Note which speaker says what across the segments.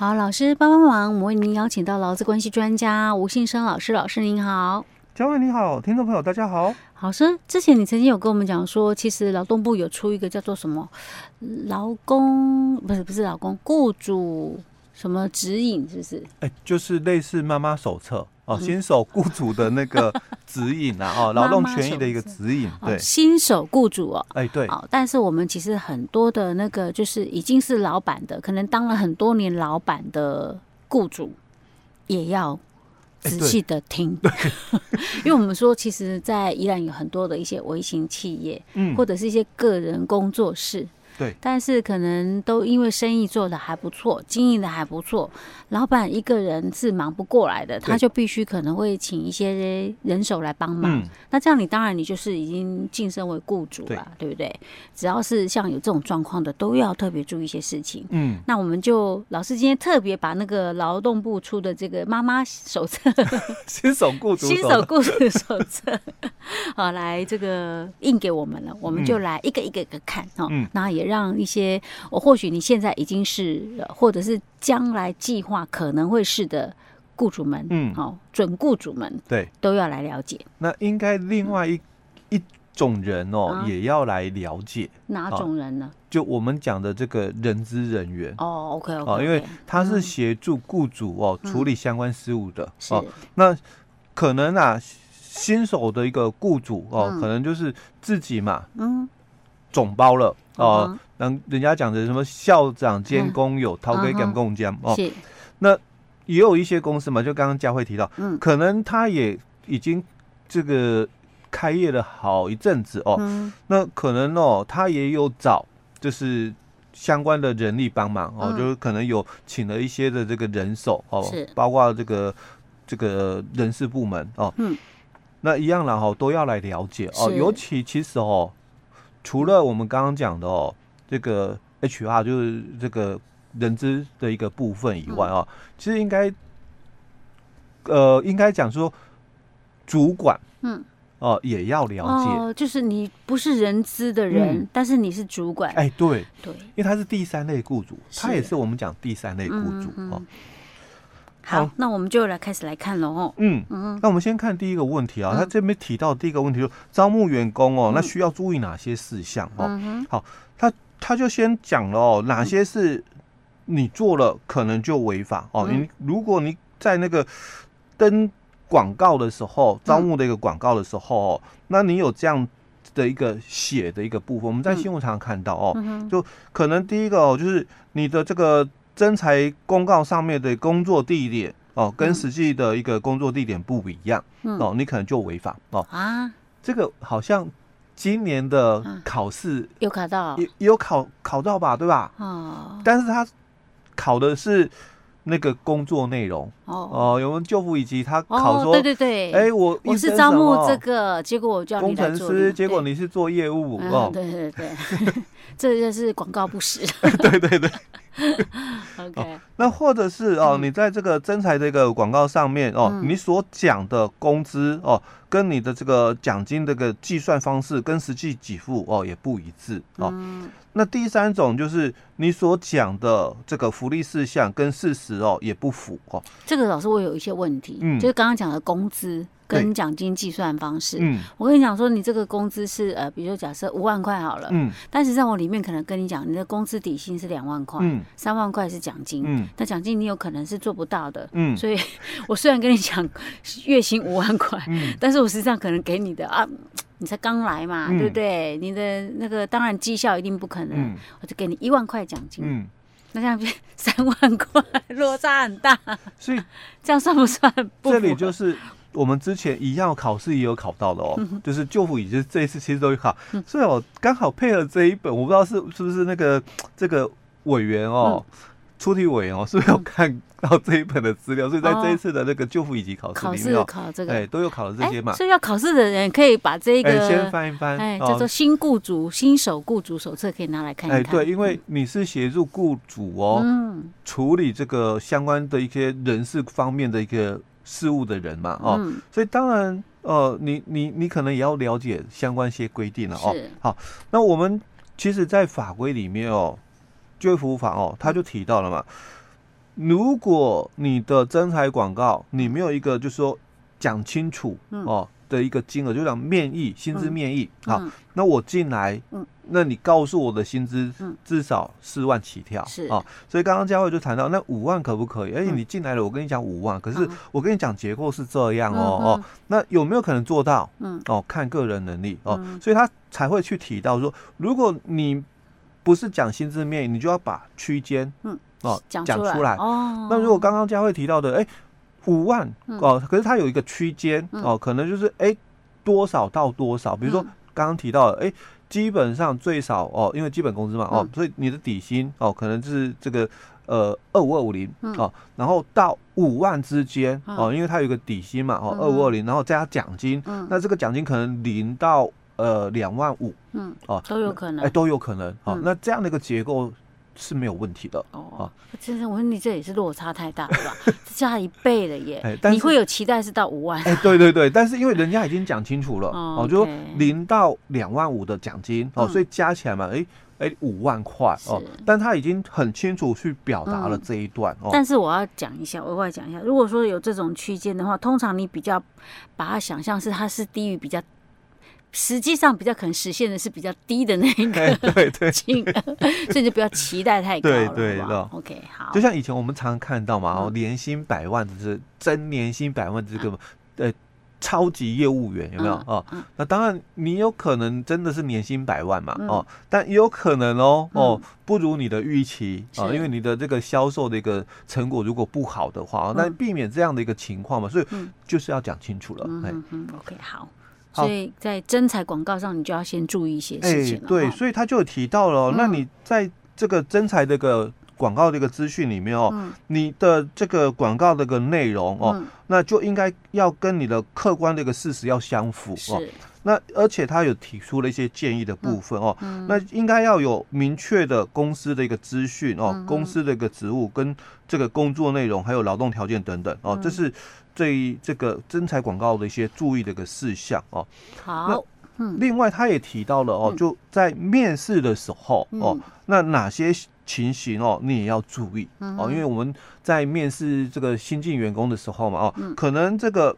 Speaker 1: 好，老师帮帮忙，我们为您邀请到劳资关系专家吴信生老师，老师您好。
Speaker 2: 嘉惠你好，听众朋友大家好。
Speaker 1: 老师，之前你曾经有跟我们讲说，其实劳动部有出一个叫做什么劳工，不是不是劳工，雇主什么指引，是不是？
Speaker 2: 哎、欸，就是类似妈妈手册哦，新手雇主的那个 指引啊，哦，劳动权益的一个指引，对，
Speaker 1: 新手雇主哦，
Speaker 2: 哎、欸、对，
Speaker 1: 哦，但是我们其实很多的那个就是已经是老板的，可能当了很多年老板的雇主也要。仔细的听，
Speaker 2: 欸、
Speaker 1: 因为我们说，其实，在宜兰有很多的一些微型企业，嗯，或者是一些个人工作室。
Speaker 2: 对，
Speaker 1: 但是可能都因为生意做的还不错，经营的还不错，老板一个人是忙不过来的，他就必须可能会请一些人手来帮忙。那这样你当然你就是已经晋升为雇主了，对，对不对？只要是像有这种状况的，都要特别注意一些事情。嗯，那我们就老师今天特别把那个劳动部出的这个妈妈手册，
Speaker 2: 新手雇主，
Speaker 1: 新手雇主手册，好，来这个印给我们了，我们就来一个一个一个看哦，嗯，那也。让一些我或许你现在已经是，或者是将来计划可能会是的雇主们，嗯，好，准雇主们，
Speaker 2: 对，
Speaker 1: 都要来了解。
Speaker 2: 那应该另外一、嗯、一种人哦，啊、也要来了解。
Speaker 1: 哪种人呢？
Speaker 2: 就我们讲的这个人资人员。
Speaker 1: 哦，OK OK，
Speaker 2: 哦，因为他是协助雇主哦、嗯、处理相关事务的，
Speaker 1: 嗯
Speaker 2: 哦。那可能啊，新手的一个雇主哦，嗯、可能就是自己嘛，嗯。总包了哦，让、呃、人家讲的什么校长兼工友，掏给干工匠哦。是，那也有一些公司嘛，就刚刚佳慧提到，嗯，可能他也已经这个开业了好一阵子哦，嗯、那可能哦，他也有找就是相关的人力帮忙哦，嗯、就是可能有请了一些的这个人手哦，是，包括这个这个人事部门哦，嗯，那一样然后都要来了解哦，尤其其实哦。除了我们刚刚讲的哦，这个 HR 就是这个人资的一个部分以外哦，其实应该呃应该讲说主管嗯。哦也要了解。哦，
Speaker 1: 就是你不是人资的人，但是你是主管。
Speaker 2: 哎对。对，因为他是第三类雇主，他也是我们讲第三类雇主哦。
Speaker 1: 好，那我们就来开始来看喽。哦，
Speaker 2: 嗯嗯，那我们先看第一个问题啊，他这边提到第一个问题，就招募员工哦，那需要注意哪些事项哦？好，他他就先讲了哦，哪些是你做了可能就违法哦？你如果你在那个登广告的时候，招募的一个广告的时候，那你有这样的一个写的一个部分，我们在新闻上看到哦，就可能第一个哦，就是你的这个。征才公告上面的工作地点哦，跟实际的一个工作地点不一样，嗯、哦，你可能就违法哦啊。这个好像今年的考试、啊、
Speaker 1: 有考到，
Speaker 2: 有有考考到吧，对吧？哦，但是他考的是。那个工作内容哦。哦，有没有就服以及他考说，
Speaker 1: 对对对，
Speaker 2: 哎，我
Speaker 1: 我是招募这个，结果我叫
Speaker 2: 工程师，结果你是做业务哦，
Speaker 1: 对对对，这就是广告不实，
Speaker 2: 对对对
Speaker 1: ，OK，
Speaker 2: 那或者是哦，你在这个征才这个广告上面哦，你所讲的工资哦，跟你的这个奖金这个计算方式跟实际给付哦也不一致哦。那第三种就是你所讲的这个福利事项跟事实哦也不符哦。
Speaker 1: 这个老师我有一些问题，嗯，就是刚刚讲的工资跟奖金计算方式，嗯，我跟你讲说，你这个工资是呃，比如说假设五万块好了，嗯，但实际上我里面可能跟你讲，你的工资底薪是两万块，嗯，三万块是奖金，嗯，那奖金你有可能是做不到的，嗯，所以我虽然跟你讲月薪五万块，嗯，但是我实际上可能给你的啊。你才刚来嘛，嗯、对不对？你的那个当然绩效一定不可能，嗯、我就给你一万块奖金，嗯、那这样变 三万块，落差很大。所以 这样算不算不？
Speaker 2: 这里就是我们之前一样考试也有考到的哦，嗯、就是舅父，也就是这一次其实都有考，嗯、所以我刚好配合这一本，我不知道是是不是那个这个委员哦。嗯出题委员哦，是不是有看到这一本的资料？嗯、所以在这一次的那个救护以及考试里面，
Speaker 1: 考这个，
Speaker 2: 哎，都有考了这些嘛。
Speaker 1: 所以要考试的人可以把这个、
Speaker 2: 欸、先翻一翻，哎，
Speaker 1: 叫做新雇主、哦、新手雇主手册，可以拿来看一看。哎，
Speaker 2: 对，因为你是协助雇主哦，嗯，处理这个相关的一些人事方面的一个事务的人嘛，哦，嗯、所以当然，呃，你你你可能也要了解相关一些规定了哦。好，那我们其实，在法规里面哦。就业服务法哦，他就提到了嘛，如果你的征才广告你没有一个就是说讲清楚哦的一个金额，就讲面议薪资面议好，那我进来，那你告诉我的薪资至少四万起跳是。啊，所以刚刚佳慧就谈到那五万可不可以？而且，你进来了，我跟你讲五万，可是我跟你讲结构是这样哦哦，那有没有可能做到？嗯。哦，看个人能力哦，所以他才会去提到说，如果你不是讲薪资面，你就要把区间嗯。哦，讲出来。哦。那如果刚刚佳慧提到的，哎，五万哦，可是它有一个区间哦，可能就是哎多少到多少？比如说刚刚提到的，哎，基本上最少哦，因为基本工资嘛哦，所以你的底薪哦，可能就是这个呃二五二五零哦，然后到五万之间哦，因为它有一个底薪嘛哦，二五二零，然后加奖金，那这个奖金可能零到呃两万五，嗯哦
Speaker 1: 都有可能，
Speaker 2: 哎都有可能哦。那这样的一个结构。是没有问题的哦。
Speaker 1: 其实我说你这也是落差太大了吧？加一倍了耶！你会有期待是到五万？
Speaker 2: 哎，对对对，但是因为人家已经讲清楚了哦，就说零到两万五的奖金哦，所以加起来嘛，哎哎五万块哦。但他已经很清楚去表达了这一段哦。
Speaker 1: 但是我要讲一下，额外讲一下，如果说有这种区间的话，通常你比较把它想象是它是低于比较。实际上比较可能实现的是比较低的那一个
Speaker 2: 对对金
Speaker 1: 额，所以就不要期待太高了。对对，OK 好。
Speaker 2: 就像以前我们常常看到嘛，哦，年薪百万的是真年薪百万这个呃超级业务员有没有哦？那当然你有可能真的是年薪百万嘛哦，但也有可能哦哦不如你的预期啊，因为你的这个销售的一个成果如果不好的话，那避免这样的一个情况嘛，所以就是要讲清楚了。
Speaker 1: 嗯嗯，OK 好。所以在征才广告上，你就要先注意一些事情了。
Speaker 2: 对，所以他就有提到了，那你在这个征才这个广告这个资讯里面哦，你的这个广告这个内容哦，那就应该要跟你的客观的一个事实要相符哦。那而且他有提出了一些建议的部分哦，那应该要有明确的公司的一个资讯哦，公司的一个职务跟这个工作内容，还有劳动条件等等哦，这是。对于这个征才广告的一些注意的一个事项哦，好，嗯，另外他也提到了哦，就在面试的时候哦，那哪些情形哦，你也要注意哦，因为我们在面试这个新进员工的时候嘛哦，可能这个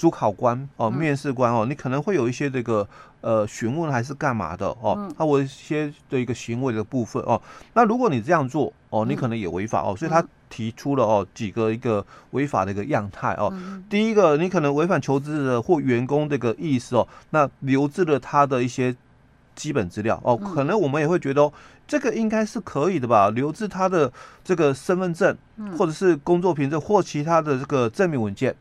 Speaker 2: 主考官哦，面试官哦，你可能会有一些这个呃询问还是干嘛的哦，他我一些的一个行为的部分哦，那如果你这样做哦，你可能也违法哦，所以他。提出了哦几个一个违法的一个样态哦，第一个你可能违反求职者或员工这个意思哦，那留置了他的一些基本资料哦，可能我们也会觉得哦，这个应该是可以的吧，留置他的这个身份证或者是工作凭证或其他的这个证明文件。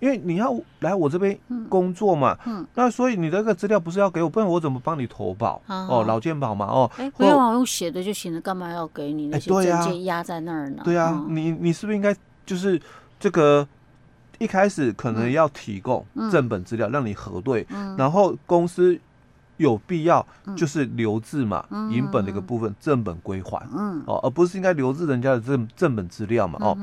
Speaker 2: 因为你要来我这边工作嘛，嗯，那所以你的这个资料不是要给我，不然我怎么帮你投保？哦，老健保嘛，哦，
Speaker 1: 哎，不用啊，用写的就行了，干嘛要给你那些证件压在那儿呢？
Speaker 2: 对啊，你你是不是应该就是这个一开始可能要提供正本资料让你核对，然后公司有必要就是留置嘛，银本的一个部分正本归还，嗯，哦，而不是应该留置人家的正正本资料嘛，哦，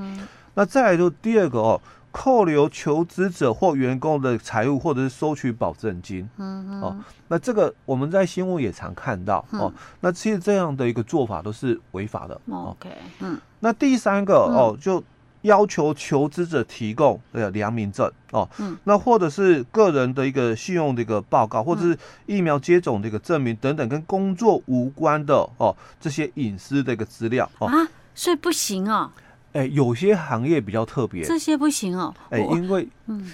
Speaker 2: 那再来就第二个哦。扣留求职者或员工的财物，或者是收取保证金。嗯嗯。哦，那这个我们在新闻也常看到。哦，那其实这样的一个做法都是违法的。
Speaker 1: OK。嗯。
Speaker 2: 那第三个哦，就要求求职者提供呃良民证。哦。嗯。那或者是个人的一个信用的一个报告，或者是疫苗接种的一个证明等等，跟工作无关的哦这些隐私的一个资料。哦。
Speaker 1: 啊，所以不行啊。
Speaker 2: 哎，有些行业比较特别，
Speaker 1: 这些不行哦。
Speaker 2: 哎，因为嗯。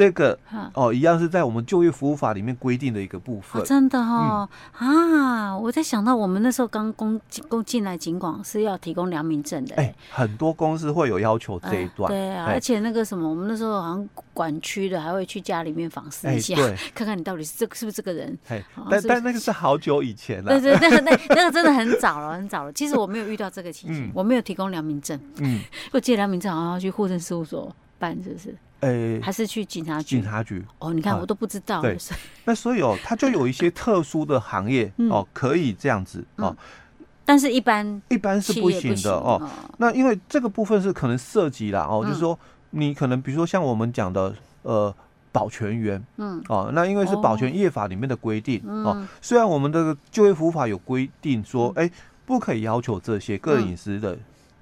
Speaker 2: 这个哦，一样是在我们就业服务法里面规定的一个部分。
Speaker 1: 真的哦啊！我在想到我们那时候刚公公进来警广是要提供良民证的。哎，
Speaker 2: 很多公司会有要求这一段。
Speaker 1: 对啊，而且那个什么，我们那时候好像管区的还会去家里面访视一下，看看你到底是这个是不是这个人。
Speaker 2: 哎但但那个是好久以前了。
Speaker 1: 对对，那个那那个真的很早了，很早了。其实我没有遇到这个情形，我没有提供良民证。嗯，我记得良民证好像要去户政事务所办，是不是？
Speaker 2: 诶，
Speaker 1: 还是去警察局？
Speaker 2: 警察局
Speaker 1: 哦，你看我都不知道。
Speaker 2: 对，那所以哦，它就有一些 特殊的行业哦，可以这样子哦。
Speaker 1: 但是，一般
Speaker 2: 一般是不行的哦。那因为这个部分是可能涉及啦哦，就是说你可能比如说像我们讲的呃保全员，嗯哦，那因为是保全业法里面的规定哦。虽然我们的就业服务法有规定说，哎，不可以要求这些个人隐私的。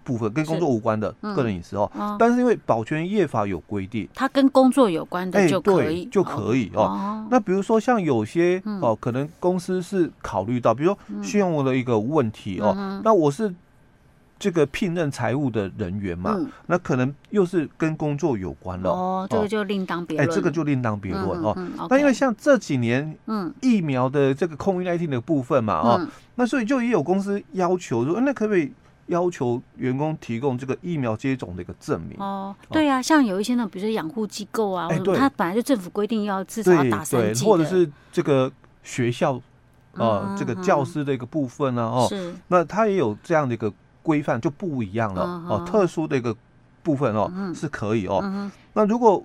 Speaker 2: 部分，跟工作无关的个人隐私哦。但是因为保全业法有规定，
Speaker 1: 它跟工作有关的就可以，
Speaker 2: 就可以哦。那比如说像有些哦，可能公司是考虑到，比如说信用的一个问题哦，那我是。这个聘任财务的人员嘛，嗯、那可能又是跟工作有关了。
Speaker 1: 哦，这个就另当别论。哎，
Speaker 2: 这个就另当别论哦。那因为像这几年，嗯，疫苗的这个 COVID-19 的部分嘛，嗯、哦，那所以就也有公司要求说，那可不可以要求员工提供这个疫苗接种的一个证明？
Speaker 1: 哦，对呀、啊，像有一些呢，比如说养护机构啊，他本来就政府规定要至少要打三剂，
Speaker 2: 或者是这个学校，呃，嗯、这个教师的一个部分呢，哦，是，那他也有这样的一个。规范就不一样了哦，特殊的一个部分哦是可以哦。那如果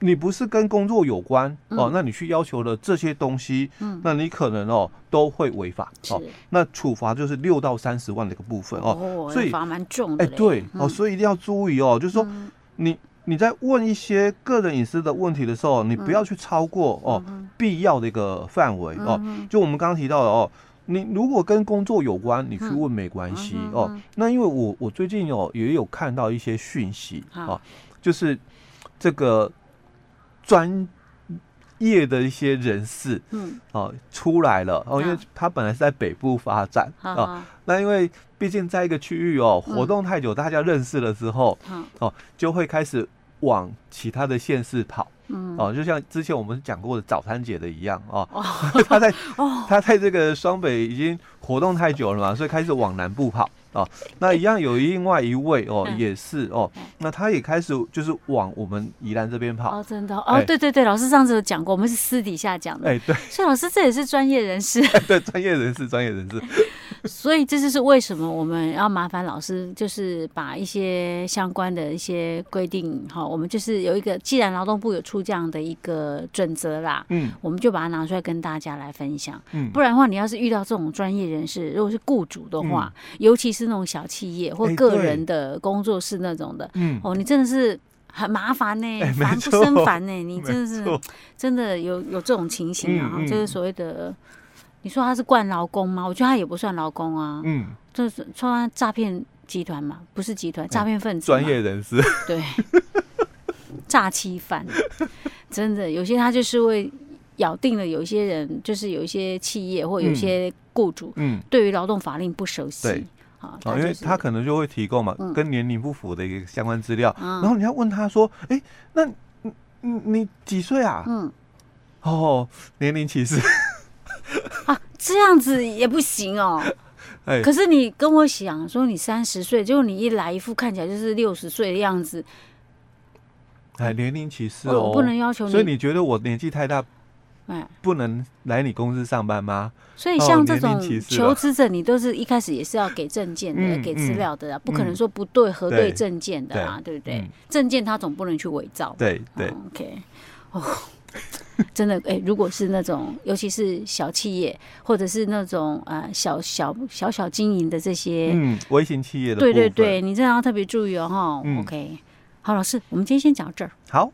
Speaker 2: 你不是跟工作有关哦，那你去要求的这些东西，那你可能哦都会违法哦。那处罚就是六到三十万的一个部分哦，所以
Speaker 1: 罚蛮重的。
Speaker 2: 哎，对哦，所以一定要注意哦，就是说你你在问一些个人隐私的问题的时候，你不要去超过哦必要的一个范围哦。就我们刚刚提到的哦。你如果跟工作有关，你去问没关系哦。那因为我我最近哦也有看到一些讯息啊，就是这个专业的一些人士，嗯，哦出来了哦，因为他本来是在北部发展啊，那因为毕竟在一个区域哦活动太久，大家认识了之后，哦就会开始往其他的县市跑。嗯。哦，就像之前我们讲过的早餐姐的一样哦，他在他在这个双北已经活动太久了嘛，所以开始往南部跑哦。那一样有另外一位哦，也是哦，那他也开始就是往我们宜兰这边跑
Speaker 1: 哦，真的哦，对对对，老师上次有讲过，我们是私底下讲的，哎对，所以老师这也是专业人士，
Speaker 2: 对，专业人士，专业人士。
Speaker 1: 所以这就是为什么我们要麻烦老师，就是把一些相关的一些规定，哈，我们就是有一个，既然劳动部有出这样的一个准则啦，嗯，我们就把它拿出来跟大家来分享，嗯，不然的话，你要是遇到这种专业人士，如果是雇主的话，嗯、尤其是那种小企业或个人的工作室那种的，嗯，哦，你真的是很麻烦呢、欸，烦不胜烦呢，你 真的是真的有有这种情形啊，嗯嗯、就是所谓的。你说他是惯劳工吗？我觉得他也不算劳工啊，嗯，就是说他诈骗集团嘛，不是集团，诈骗分子，
Speaker 2: 专业人士，
Speaker 1: 对，诈欺犯，真的有些他就是会咬定了，有一些人就是有一些企业或有一些雇主，嗯，对于劳动法令不熟悉，对，
Speaker 2: 啊，因为他可能就会提供嘛，跟年龄不符的一个相关资料，然后你要问他说，哎，那你你你几岁啊？嗯，哦，年龄歧视。
Speaker 1: 啊，这样子也不行哦。哎，可是你跟我想说，你三十岁，结果你一来一副看起来就是六十岁的样子。
Speaker 2: 哎，年龄歧视哦，
Speaker 1: 我不能要求你。
Speaker 2: 所以你觉得我年纪太大，哎，不能来你公司上班吗？
Speaker 1: 所以像这种求职者，你都是一开始也是要给证件的，给资料的啊，不可能说不对核对证件的啊，对不对？证件他总不能去伪造。
Speaker 2: 对对
Speaker 1: ，OK，哦。真的哎、欸，如果是那种，尤其是小企业，或者是那种呃小小小小经营的这些，
Speaker 2: 嗯，微型企业的，
Speaker 1: 对对对，你真的要特别注意哦，哈。嗯、OK，好，老师，我们今天先讲到这儿。
Speaker 2: 好。